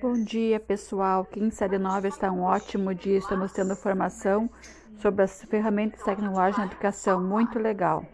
Bom dia, pessoal. Quem de nova está um ótimo dia. Estamos tendo formação sobre as ferramentas tecnológicas na educação. Muito legal.